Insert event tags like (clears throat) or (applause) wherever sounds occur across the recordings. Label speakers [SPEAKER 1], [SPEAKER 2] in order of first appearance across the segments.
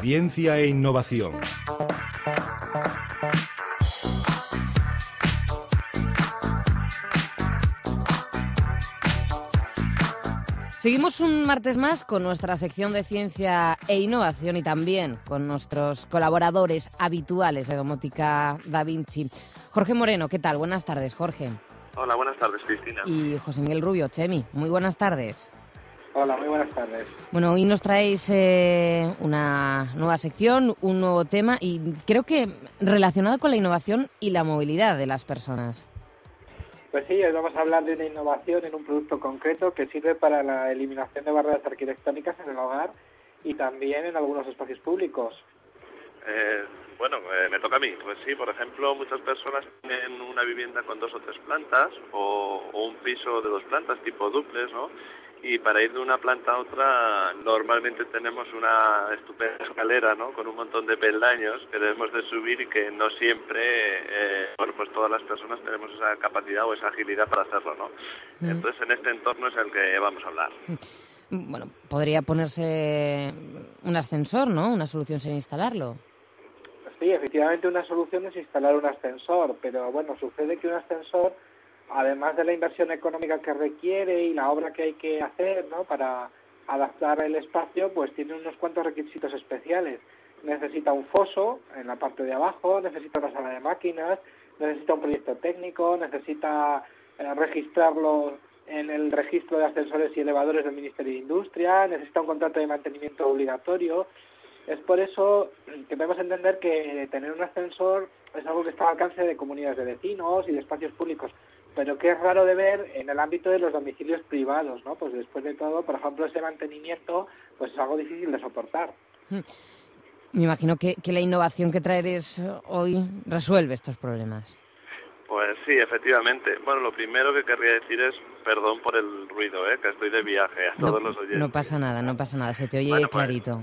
[SPEAKER 1] Ciencia e innovación.
[SPEAKER 2] Seguimos un martes más con nuestra sección de ciencia e innovación y también con nuestros colaboradores habituales de Domótica Da Vinci. Jorge Moreno, ¿qué tal? Buenas tardes, Jorge.
[SPEAKER 3] Hola, buenas tardes, Cristina.
[SPEAKER 2] Y José Miguel Rubio, Chemi, muy buenas tardes.
[SPEAKER 4] Hola, muy buenas tardes.
[SPEAKER 2] Bueno, hoy nos traéis eh, una nueva sección, un nuevo tema y creo que relacionado con la innovación y la movilidad de las personas.
[SPEAKER 4] Pues sí, hoy vamos a hablar de una innovación en un producto concreto que sirve para la eliminación de barreras arquitectónicas en el hogar y también en algunos espacios públicos.
[SPEAKER 3] Eh, bueno, eh, me toca a mí. Pues sí, por ejemplo, muchas personas tienen una vivienda con dos o tres plantas o, o un piso de dos plantas tipo duples, ¿no? Y para ir de una planta a otra normalmente tenemos una estupenda escalera ¿no? con un montón de peldaños que debemos de subir y que no siempre eh, bueno pues todas las personas tenemos esa capacidad o esa agilidad para hacerlo ¿no?
[SPEAKER 2] Mm.
[SPEAKER 3] entonces en este entorno es el que vamos a hablar
[SPEAKER 2] Bueno, podría ponerse un ascensor, ¿no? Una solución sin instalarlo.
[SPEAKER 4] Sí, efectivamente una solución es instalar un ascensor, pero bueno, sucede que un ascensor, además de la inversión económica que requiere y la obra que hay que hacer ¿no? para adaptar el espacio, pues tiene unos cuantos requisitos especiales. Necesita un foso en la parte de abajo, necesita una sala de máquinas, necesita un proyecto técnico, necesita eh, registrarlo en el registro de ascensores y elevadores del Ministerio de Industria, necesita un contrato de mantenimiento obligatorio. Es por eso que debemos entender que tener un ascensor es algo que está al alcance de comunidades de vecinos y de espacios públicos, pero que es raro de ver en el ámbito de los domicilios privados, ¿no? Pues después de todo, por ejemplo, ese mantenimiento pues es algo difícil de soportar.
[SPEAKER 2] Me imagino que, que la innovación que traeréis hoy resuelve estos problemas.
[SPEAKER 3] Pues sí, efectivamente. Bueno, lo primero que querría decir es perdón por el ruido, ¿eh? que estoy de viaje a todos
[SPEAKER 2] no,
[SPEAKER 3] los oyentes.
[SPEAKER 2] no pasa nada, no pasa nada, se te oye
[SPEAKER 3] Bueno, pues,
[SPEAKER 2] clarito.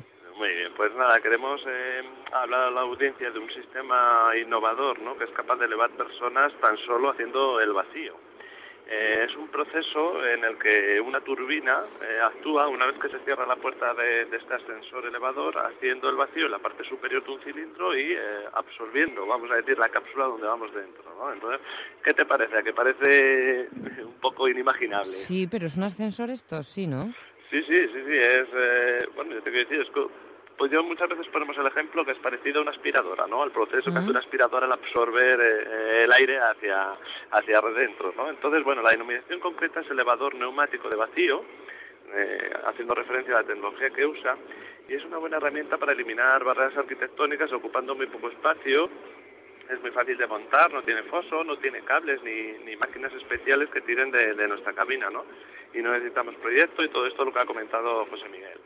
[SPEAKER 3] Pues nada, queremos eh, hablar a la audiencia de un sistema innovador, ¿no? Que es capaz de elevar personas tan solo haciendo el vacío. Eh, es un proceso en el que una turbina eh, actúa una vez que se cierra la puerta de, de este ascensor elevador, haciendo el vacío en la parte superior de un cilindro y eh, absorbiendo, vamos a decir, la cápsula donde vamos dentro. ¿no? Entonces, ¿qué te parece? ¿A que parece (laughs) un poco inimaginable?
[SPEAKER 2] Sí, pero es un ascensor esto, sí, ¿no?
[SPEAKER 3] Sí, sí, sí, sí, es, eh, bueno, yo te quiero decir, es que, pues yo muchas veces ponemos el ejemplo que es parecido a una aspiradora, ¿no? Al proceso que hace una aspiradora al absorber eh, el aire hacia, hacia adentro, ¿no? Entonces, bueno, la denominación concreta es elevador neumático de vacío, eh, haciendo referencia a la tecnología que usa, y es una buena herramienta para eliminar barreras arquitectónicas ocupando muy poco espacio, es muy fácil de montar, no tiene foso, no tiene cables ni, ni máquinas especiales que tiren de, de nuestra cabina, ¿no? Y no necesitamos proyecto y todo esto lo que ha comentado José Miguel.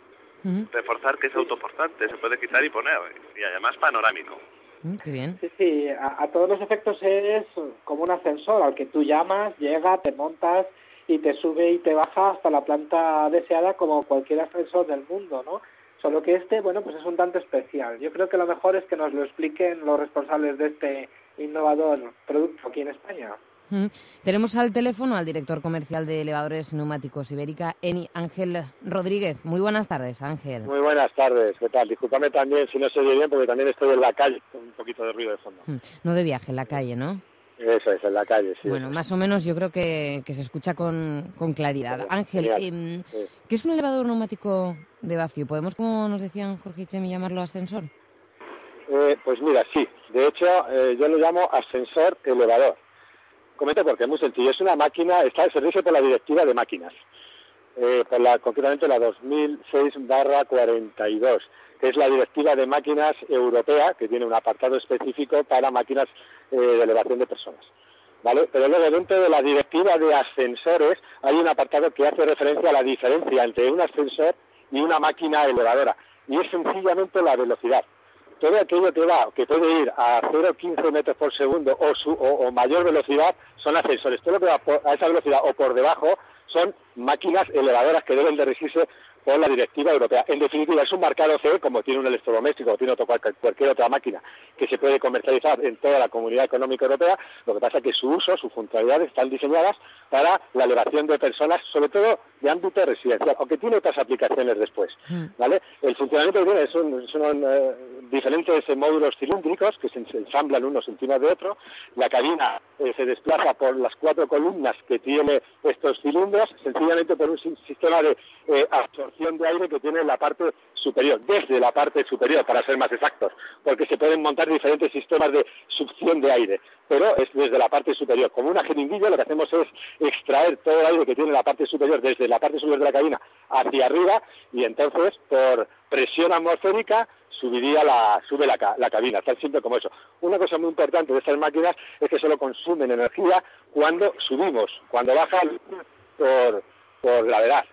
[SPEAKER 3] Reforzar que es autoportante, se puede quitar y poner, y además panorámico.
[SPEAKER 2] Mm, Qué bien.
[SPEAKER 4] Sí, sí, a, a todos los efectos es como un ascensor al que tú llamas, llega, te montas y te sube y te baja hasta la planta deseada como cualquier ascensor del mundo, ¿no? Solo que este, bueno, pues es un tanto especial. Yo creo que lo mejor es que nos lo expliquen los responsables de este innovador producto aquí en España.
[SPEAKER 2] Mm. Tenemos al teléfono al director comercial de elevadores neumáticos Ibérica, Eni Ángel Rodríguez. Muy buenas tardes, Ángel.
[SPEAKER 5] Muy buenas tardes, ¿qué tal? Discúlpame también si no se oye bien porque también estoy en la calle con un poquito de ruido de fondo.
[SPEAKER 2] Mm. No de viaje en la calle, ¿no?
[SPEAKER 5] Eso es, en la calle, sí.
[SPEAKER 2] Bueno, más o menos yo creo que, que se escucha con, con claridad. Ángel,
[SPEAKER 5] Sí.
[SPEAKER 2] ¿qué es un elevador neumático de vacío? ¿Podemos, como nos decían Jorge y Chemi, llamarlo ascensor?
[SPEAKER 5] Eh, pues mira, sí. De hecho, eh, yo lo llamo ascensor elevador. Comento porque es muy sencillo. Es una máquina, está al servicio por la directiva de máquinas. Eh, por la, concretamente la 2006-42, que es la directiva de máquinas europea, que tiene un apartado específico para máquinas eh, de elevación de personas. ¿Vale? Pero luego dentro de la directiva de ascensores hay un apartado que hace referencia a la diferencia entre un ascensor y una máquina elevadora. Y es sencillamente la velocidad todo aquello que va, que puede ir a 0,15 metros por segundo o, su, o, o mayor velocidad son ascensores. Todo lo que va por- a esa velocidad o por debajo son máquinas elevadoras que deben de regirse por la directiva europea. En definitiva, es un mercado CE como tiene un electrodoméstico o tiene otro, cualquier otra máquina que se puede comercializar en toda la comunidad económica europea. Lo que pasa es que su uso, sus funcionalidades están diseñadas para la elevación de personas, sobre todo de ámbito residencial, aunque tiene otras aplicaciones después. Mm. ¿vale? El funcionamiento que tiene son, son eh, diferentes módulos cilíndricos que se ensamblan unos encima de otro. La cabina eh, se desplaza por las cuatro columnas que tiene estos cilindros, sencillamente por un sistema de eh, absorción de aire que tiene la parte superior, desde la parte superior, para ser más exactos, porque se pueden montar diferentes sistemas de succión de aire, pero es desde la parte superior. Como una jeringuilla, lo que hacemos es extraer todo el aire que tiene la parte superior, desde la parte superior de la cabina hacia arriba, y entonces, por presión atmosférica, subiría la, sube la, la cabina, tan simple como eso. Una cosa muy importante de estas máquinas es que solo consumen energía cuando subimos, cuando bajan por, por gravedad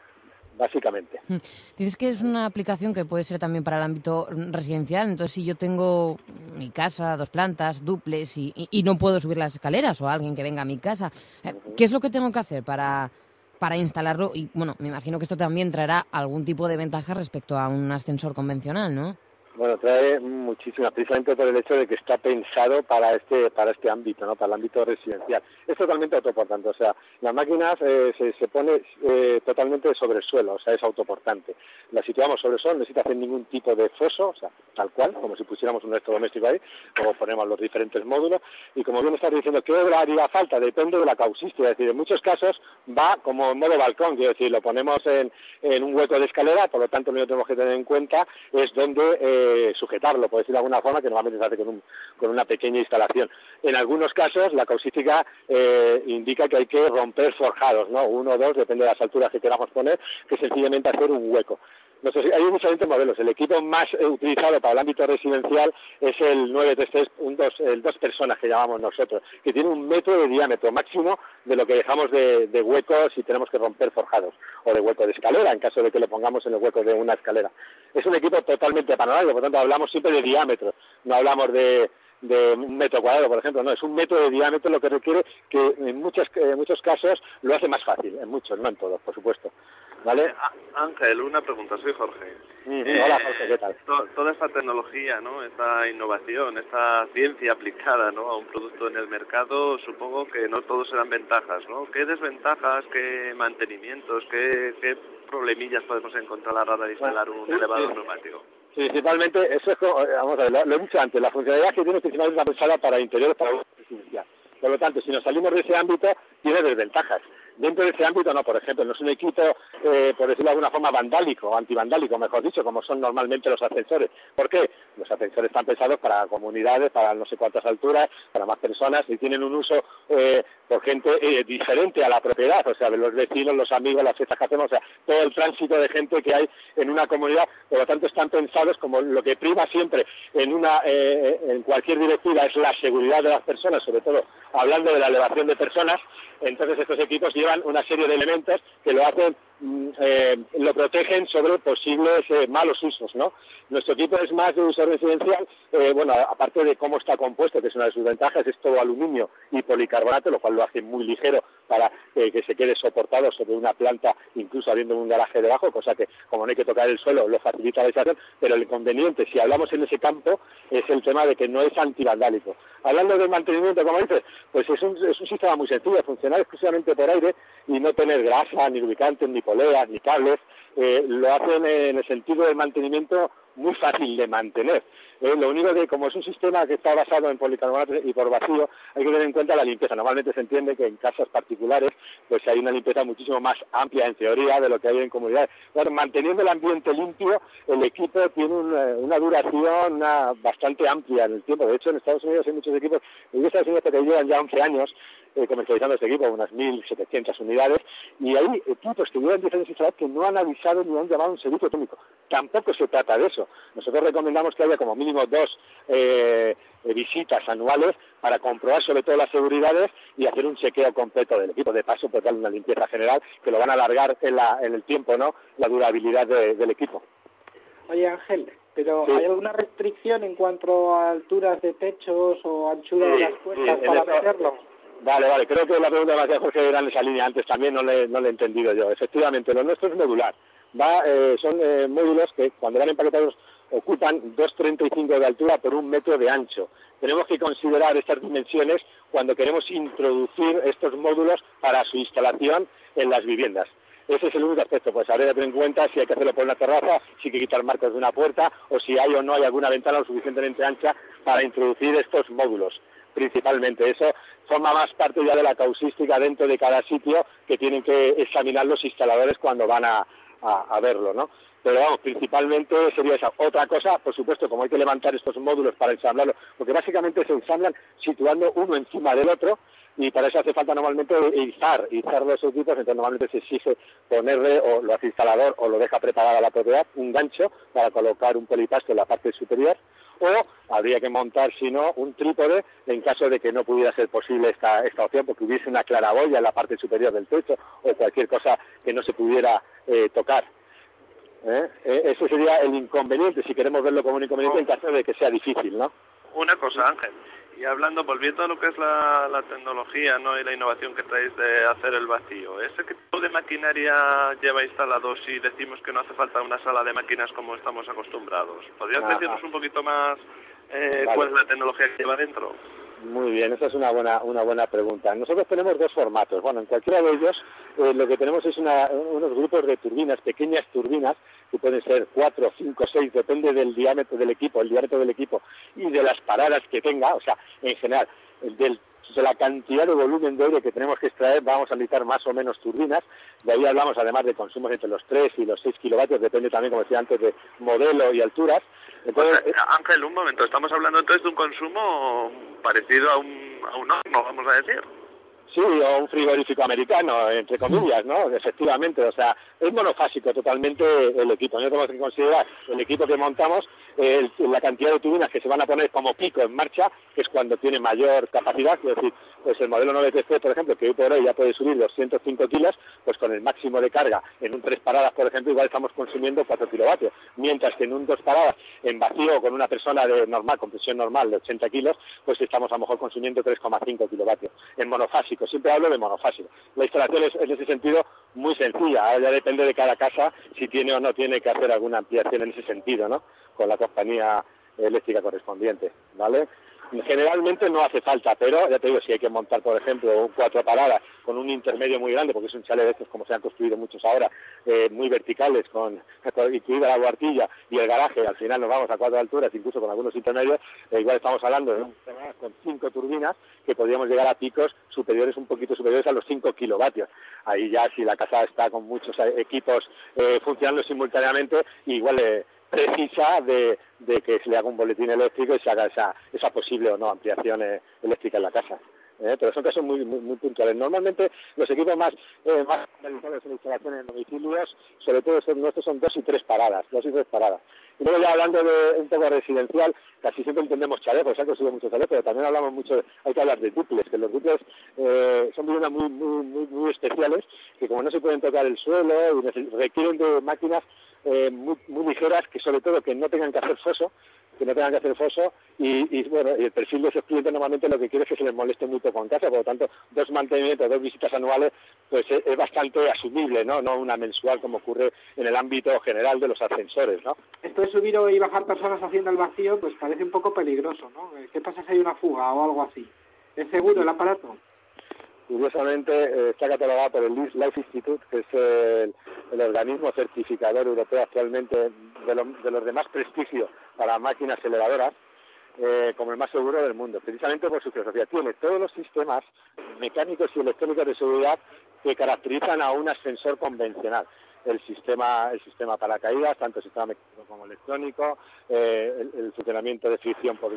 [SPEAKER 5] básicamente. Hmm.
[SPEAKER 2] Dices que es una aplicación que puede ser también para el ámbito residencial. Entonces, si yo tengo mi casa, dos plantas, duples, y, y, no puedo subir las escaleras o alguien que venga a mi casa, eh, ¿qué es lo que tengo que hacer para, para instalarlo? Y bueno, me imagino que esto también traerá algún tipo de ventaja respecto a un ascensor convencional, ¿no?
[SPEAKER 5] Bueno, trae muchísimas, precisamente por el hecho de que está pensado para este para este ámbito, ¿no? para el ámbito residencial. Es totalmente autoportante, o sea, las máquinas eh, se, se, pone eh, totalmente sobre el suelo, o sea, es autoportante. La situamos sobre el suelo, no necesita hacer ningún tipo de foso, o sea, tal cual, como si pusiéramos un electrodoméstico ahí, como ponemos los diferentes módulos, y como bien estás diciendo, ¿qué obra haría falta? Depende de la causística, es decir, en muchos casos va como en modo balcón, quiero decir, lo ponemos en, en un hueco de escalera, por lo tanto, lo que tenemos que tener en cuenta es donde... Eh, sujetarlo, por decirlo de alguna forma, que normalmente se hace con, con una pequeña instalación. En algunos casos, la causística eh, indica que hay que romper forjados, ¿no? Uno o dos, depende de las alturas que queramos poner, que sencillamente hacer un hueco hay diferentes modelos. El equipo más eh, utilizado para el ámbito residencial es el 933, un el dos personas que llamamos nosotros, que tiene un metro de diámetro máximo de lo que dejamos de, de hueco si tenemos que romper forjados, o de hueco de escalera, en caso de que lo pongamos en el hueco de una escalera. Es un equipo totalmente panorámico, por lo tanto hablamos siempre de diámetro, no hablamos de, de un metro cuadrado, por ejemplo, no, es un metro de diámetro lo que requiere que en, muchos, en muchos casos lo hace más fácil, en muchos, no en todos, por supuesto. ¿Vale?
[SPEAKER 3] Ángel, una pregunta, soy Jorge.
[SPEAKER 5] Eh, hola Jorge, ¿qué tal?
[SPEAKER 3] toda esta tecnología, ¿no? esta innovación, esta ciencia aplicada ¿no? a un producto en el mercado, supongo que no todos serán ventajas. ¿no? ¿Qué desventajas, qué mantenimientos, qué, qué problemillas podemos encontrar a la hora de instalar un elevador neumático?
[SPEAKER 5] Principalmente, eso es, vamos a ver, lo, he dicho antes, la funcionalidad que tiene principalmente está pensada para interiores, para residencial. Por lo tanto, si nos salimos de ese ámbito, tiene desventajas. Dentro de ese ámbito, no, por ejemplo, no es un equipo, eh, por decirlo de alguna forma, vandálico, antivandálico, mejor dicho, como son normalmente los ascensores. ¿Por qué? Los ascensores están pensados para comunidades, para no sé cuántas alturas, para más personas, y tienen un uso eh, por gente eh, diferente a la propiedad, o sea, los vecinos, los amigos, las fiestas que hacemos, o sea, todo el tránsito de gente que hay en una comunidad, por lo tanto están pensados como lo que prima siempre en una en cualquier directiva es la seguridad de las personas, sobre todo hablando de la elevación de personas, entonces estos equipos una serie de elementos que lo hacen Mm, eh, lo protegen sobre posibles eh, malos usos, ¿no? Nuestro equipo es más de uso residencial, eh, bueno, aparte de cómo está compuesto, que es una de sus ventajas, es todo aluminio y policarbonato, lo cual lo hace muy ligero para que se quede soportado sobre una planta, incluso habiendo un garaje debajo, cosa que como no hay que tocar el suelo, lo facilita la instalación, pero el inconveniente, si hablamos en ese campo, es el tema de que no es antivandálico. Hablando del mantenimiento, como dices, pues es un, es un sistema muy sencillo, funcionar exclusivamente por aire y no tener grasa, ni lubricantes, ni poleas, ni cables, eh, lo hacen en el sentido del mantenimiento muy fácil de mantener. Eh, lo único que, como es un sistema que está basado en policarbonato y por vacío, hay que tener en cuenta la limpieza. Normalmente se entiende que en casas particulares pues hay una limpieza muchísimo más amplia, en teoría, de lo que hay en comunidades. Bueno, manteniendo el ambiente limpio, el equipo tiene una, duración bastante amplia en el tiempo. De hecho, en Estados Unidos hay muchos equipos, en Estados Unidos que llevan ya 11 años eh, comercializando este equipo, unas 1.700 unidades, y hay equipos que llevan diferentes instalaciones que no han avisado ni han llamado un servicio técnico. Tampoco se trata de eso. Nosotros recomendamos que haya como mínimo dos eh, visitas anuales para comprobar sobre todo las seguridades y hacer un chequeo completo del equipo. De paso, pues darle una limpieza general que lo van a alargar en, la, en el tiempo, ¿no? La durabilidad del equipo.
[SPEAKER 4] Oye, Ángel, pero ¿hay alguna restricción en cuanto a alturas de techos o anchura de las puertas para meterlo?
[SPEAKER 5] Vale, vale, creo que la pregunta de Jorge era en esa línea antes también, no le, he entendido yo. Efectivamente, lo nuestro es modular. Va, eh, son eh, módulos que cuando van empaquetados ocupan 2,35 de altura por un metro de ancho. Tenemos que considerar estas dimensiones cuando queremos introducir estos módulos para su instalación en las viviendas. Ese es el único aspecto, pues habría que tener en cuenta si hay que hacerlo por una terraza, si hay que quitar marcos de una puerta o si hay o no hay alguna ventana lo suficientemente ancha para introducir estos módulos principalmente. Eso forma más parte ya de la causística dentro de cada sitio que tienen que examinar los instaladores cuando van a, a verlo, ¿no? pero vamos, principalmente sería esa. Otra cosa, por supuesto, como hay que levantar estos módulos para ensamblarlos, porque básicamente se ensamblan situando uno encima del otro y para eso hace falta normalmente izar, izar los equipos, entonces normalmente se exige ponerle, o lo hace instalador o lo deja preparada la propiedad, un gancho para colocar un polipasto en la parte superior, o habría que montar, si no, un trípode en caso de que no pudiera ser posible esta, esta opción, porque hubiese una claraboya en la parte superior del techo o cualquier cosa que no se pudiera eh, tocar. ¿eh? ¿eh? Ese sería el inconveniente, si queremos verlo como un inconveniente, en caso de que sea difícil, ¿no?
[SPEAKER 3] Una cosa, Ángel. Y hablando, volviendo a lo que es la, la tecnología ¿no? y la innovación que traéis de hacer el vacío, ¿ese tipo de maquinaria lleva instalado si decimos que no hace falta una sala de máquinas como estamos acostumbrados? ¿Podrías decirnos un poquito más eh, cuál es la tecnología que lleva dentro?
[SPEAKER 5] Muy bien, esa es una buena, una buena pregunta. Nosotros tenemos dos formatos. Bueno, en cualquiera de ellos eh, lo que tenemos es unos grupos de turbinas, pequeñas turbinas, que pueden ser cuatro, cinco, seis, depende del diámetro del equipo, el diámetro del equipo y de las paradas que tenga, o sea, en general, del la cantidad de volumen de aire que tenemos que extraer, vamos a necesitar más o menos turbinas. De ahí hablamos además de consumos entre los 3 y los 6 kilovatios, depende también, como decía antes, de modelo y alturas.
[SPEAKER 3] Entonces, eh, Ángel, un momento, estamos hablando entonces de un consumo parecido a un, a un horno, vamos a decir.
[SPEAKER 5] Sí, o un frigorífico americano, entre comillas, ¿no? Efectivamente, o sea, es monofásico totalmente el equipo. No tenemos que considerar el equipo que montamos, la cantidad de turbinas que se van a poner como pico en marcha, que es cuando tiene mayor capacidad, es decir, pues el modelo 9TC, por ejemplo, que hoy por hoy ya puede subir 205 kilos, pues con el máximo de carga en un tres paradas, por ejemplo, igual estamos consumiendo 4 kilovatios, mientras que en un dos paradas en vacío con una persona de normal, con presión normal de 80 kilos, pues estamos a lo mejor consumiendo 3,5 kilovatios en monofásico. Siempre hablo de monofásico. La instalación es en ese sentido muy sencilla, ya depende de cada casa si tiene o no tiene que hacer alguna ampliación en ese sentido, ¿no? Con la compañía eléctrica correspondiente, ¿vale? Generalmente no hace falta, pero ya te digo, si hay que montar, por ejemplo, cuatro paradas con un intermedio muy grande, porque es un chalet de estos, como se han construido muchos ahora, eh, muy verticales, con incluida la guartilla y el garaje, al final nos vamos a cuatro alturas, incluso con algunos intermedios, eh, igual estamos hablando de un con cinco turbinas, que podríamos llegar a picos superiores, un poquito superiores a los 5 kilovatios. Ahí ya, si la casa está con muchos eh, equipos funcionando simultáneamente, igual precisa de, que se le haga un boletín eléctrico y se haga esa, esa posible o no ampliación eh, eléctrica en la casa. ¿eh? pero son casos muy, muy, puntuales. Normalmente los equipos más, eh, más realizados en instalaciones en domicilios, sobre todo son, nuestros son dos y tres paradas, dos y tres paradas. Y luego ya hablando de un poco residencial, casi siempre entendemos chalecos, se han construido muchos chalecos, pero también hablamos mucho, hay que hablar de duples, que los duples eh, son viviendas muy, muy, muy, muy especiales, que como no se pueden tocar el suelo y requieren de máquinas eh, muy, muy, ligeras que sobre todo que no tengan que hacer foso, que no tengan que hacer foso y, bueno, el perfil de esos clientes normalmente lo que quiere es que se les moleste muy poco en casa, por lo tanto dos mantenimientos, dos visitas anuales pues es, bastante asumible, ¿no? No una mensual como ocurre en el ámbito general de los ascensores, ¿no?
[SPEAKER 4] Esto de subir y bajar personas haciendo el vacío pues parece un poco peligroso, ¿no? ¿Qué pasa si hay una fuga o algo así? ¿Es seguro el aparato?
[SPEAKER 5] Curiosamente eh, está catalogada por el Life Institute, que es el, organismo certificador europeo actualmente de, los de más prestigio para máquinas elevadoras, eh, como el más seguro del mundo, precisamente por su filosofía. Tiene todos los sistemas mecánicos y electrónicos de seguridad que caracterizan a un ascensor convencional. El sistema, el sistema paracaídas, tanto el sistema mecánico como electrónico, eh, el, funcionamiento de fricción por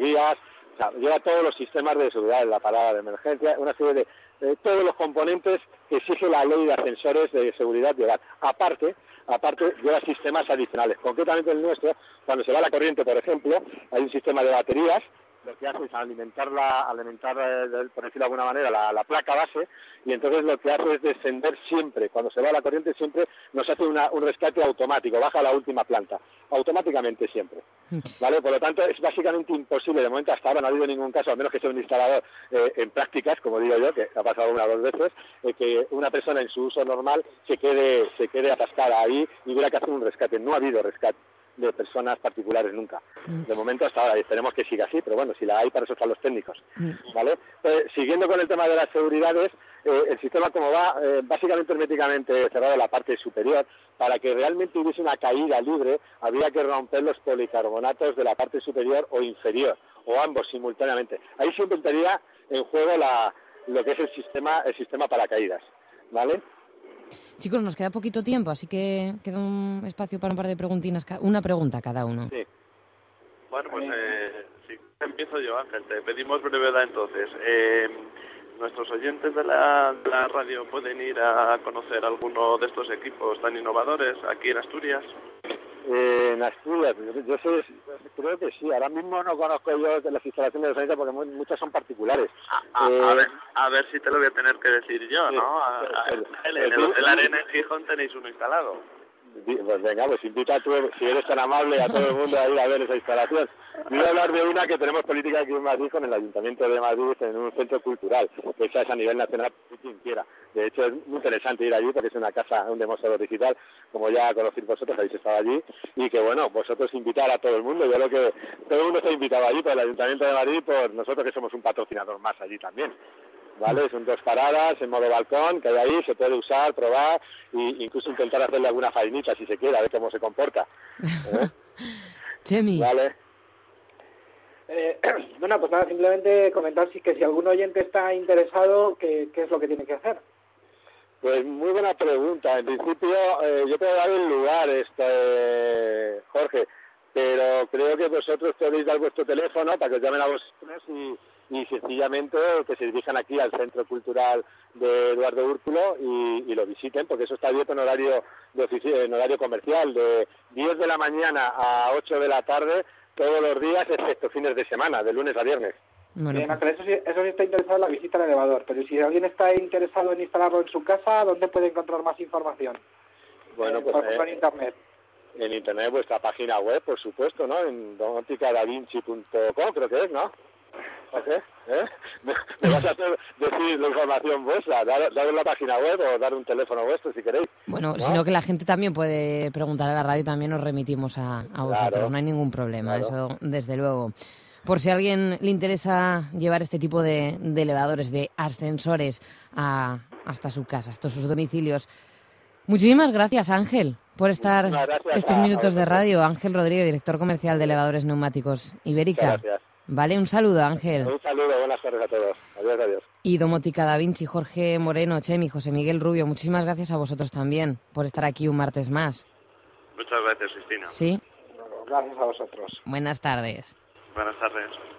[SPEAKER 5] lleva todos los sistemas de seguridad, la parada de emergencia, una serie de todos los componentes que exige la ley de ascensores de seguridad hogar. Aparte, aparte lleva sistemas adicionales. Concretamente el nuestro, cuando se va la corriente, por ejemplo, hay un sistema de baterías lo que hace es alimentarla, alimentar, eh, por decirlo de alguna manera, la, la, placa base, y entonces lo que hace es descender siempre, cuando se va la corriente siempre nos hace una, un rescate automático, baja a la última planta, automáticamente siempre. ¿Vale? Por lo tanto, es básicamente imposible, de momento hasta ahora no ha habido ningún caso, al menos que sea un instalador eh, en prácticas, como digo yo, que ha pasado una o dos veces, eh, que una persona en su uso normal se quede, se quede atascada ahí y hubiera que hacer un rescate. No ha habido rescate de personas particulares nunca.
[SPEAKER 2] Mm.
[SPEAKER 5] De momento hasta ahora, y esperemos que siga así, pero bueno, si la hay, para eso están los técnicos.
[SPEAKER 2] Mm.
[SPEAKER 5] ¿vale? Eh, siguiendo con el tema de las seguridades, eh, el sistema como va, eh, básicamente herméticamente cerrado la parte superior, para que realmente hubiese una caída libre, habría que romper los policarbonatos de la parte superior o inferior, o ambos simultáneamente. Ahí siempre entraría en juego la, lo que es el sistema, el sistema paracaídas. ¿Vale?
[SPEAKER 2] Chicos, nos queda poquito tiempo, así que queda un espacio para un par de preguntinas, una pregunta cada uno.
[SPEAKER 5] Sí.
[SPEAKER 3] Bueno, pues eh, empiezo yo, Ángel, te pedimos brevedad entonces. Eh, ¿Nuestros oyentes de la, de la, radio pueden ir a conocer alguno de estos equipos tan innovadores aquí en Asturias?
[SPEAKER 5] Eh, en Asturias, yo, yo, sé, creo que sí. Ahora mismo no conozco yo de las instalaciones de Sanita porque muchas son particulares.
[SPEAKER 3] A, a, eh, a, ver, a, ver, si te lo voy a tener que decir yo, ¿no? Sí, el, en el Hotel Arena en Gijón tenéis uno instalado.
[SPEAKER 5] Pues venga, pues invita a tú, si eres tan amable, a todo el mundo a ir a ver esa instalación. Voy a hablar de una que tenemos política aquí en Madrid con el Ayuntamiento de Madrid en un centro cultural, que esa es a nivel nacional, quien quiera. De hecho, es muy interesante ir allí porque es una casa, un demostrador digital, como ya conocéis vosotros, habéis estado allí, y que bueno, vosotros invitar a todo el mundo. Yo creo que todo el mundo está invitado allí por el Ayuntamiento de Madrid, por nosotros que somos un patrocinador más allí también. ¿Vale? Son dos paradas en modo balcón que hay ahí, se puede usar, probar e incluso intentar hacerle alguna farinita si se quiere, a ver cómo se comporta. ¿eh? (laughs)
[SPEAKER 2] Chemi.
[SPEAKER 5] Vale.
[SPEAKER 4] Eh, (clears throat) bueno, pues nada, simplemente comentar si, que si algún oyente está interesado, ¿qué, qué es lo que tiene que hacer?
[SPEAKER 5] Pues muy buena pregunta. En principio, eh, yo puedo dar el lugar, este, Jorge, pero creo que vosotros podéis dar vuestro teléfono para que os llamen a vosotros y, y sencillamente que se dirijan aquí al Centro Cultural de Eduardo Úrculo y, y lo visiten, porque eso está abierto en horario, de en horario comercial, de 10 de la mañana a 8 de la tarde, todos los días, excepto fines de semana, de lunes a viernes.
[SPEAKER 4] Bueno, Bien, pero eso sí, eso sí está interesado en la visita al elevador, pero si alguien está interesado en instalarlo en su casa, ¿dónde puede encontrar más información?
[SPEAKER 5] Bueno,
[SPEAKER 4] eh,
[SPEAKER 5] pues
[SPEAKER 4] por ejemplo,
[SPEAKER 5] eh,
[SPEAKER 4] en internet.
[SPEAKER 5] En internet, vuestra página web, por supuesto, ¿no? En domoticadavinci.com, creo que es, ¿no? ¿Qué? ¿Eh? ¿Me, me vas a hacer decir la información vuestra? Dar, dar la página web o dar un teléfono vuestro si queréis.
[SPEAKER 2] Bueno,
[SPEAKER 5] ¿no?
[SPEAKER 2] sino que la gente también puede preguntar a la radio, también nos remitimos a, a vosotros, no hay ningún problema,
[SPEAKER 5] Claro.
[SPEAKER 2] eso desde luego. Por si a alguien le interesa llevar este tipo de, de elevadores, de ascensores a, hasta su casa, hasta sus domicilios. Muchísimas gracias, Ángel, por estar estos minutos de radio. Ángel Rodríguez, director comercial de elevadores neumáticos Ibérica.
[SPEAKER 5] Muchas gracias.
[SPEAKER 2] Vale, un saludo, Ángel.
[SPEAKER 5] Un saludo, buenas tardes a todos. Adiós, adiós.
[SPEAKER 2] Y Domótica Da Vinci, Jorge Moreno, Chemi, José Miguel Rubio, muchísimas gracias a vosotros también por estar aquí un martes más.
[SPEAKER 3] Muchas gracias, Cristina.
[SPEAKER 2] Sí,
[SPEAKER 4] Gracias a vosotros.
[SPEAKER 2] buenas tardes.
[SPEAKER 3] Buenas tardes.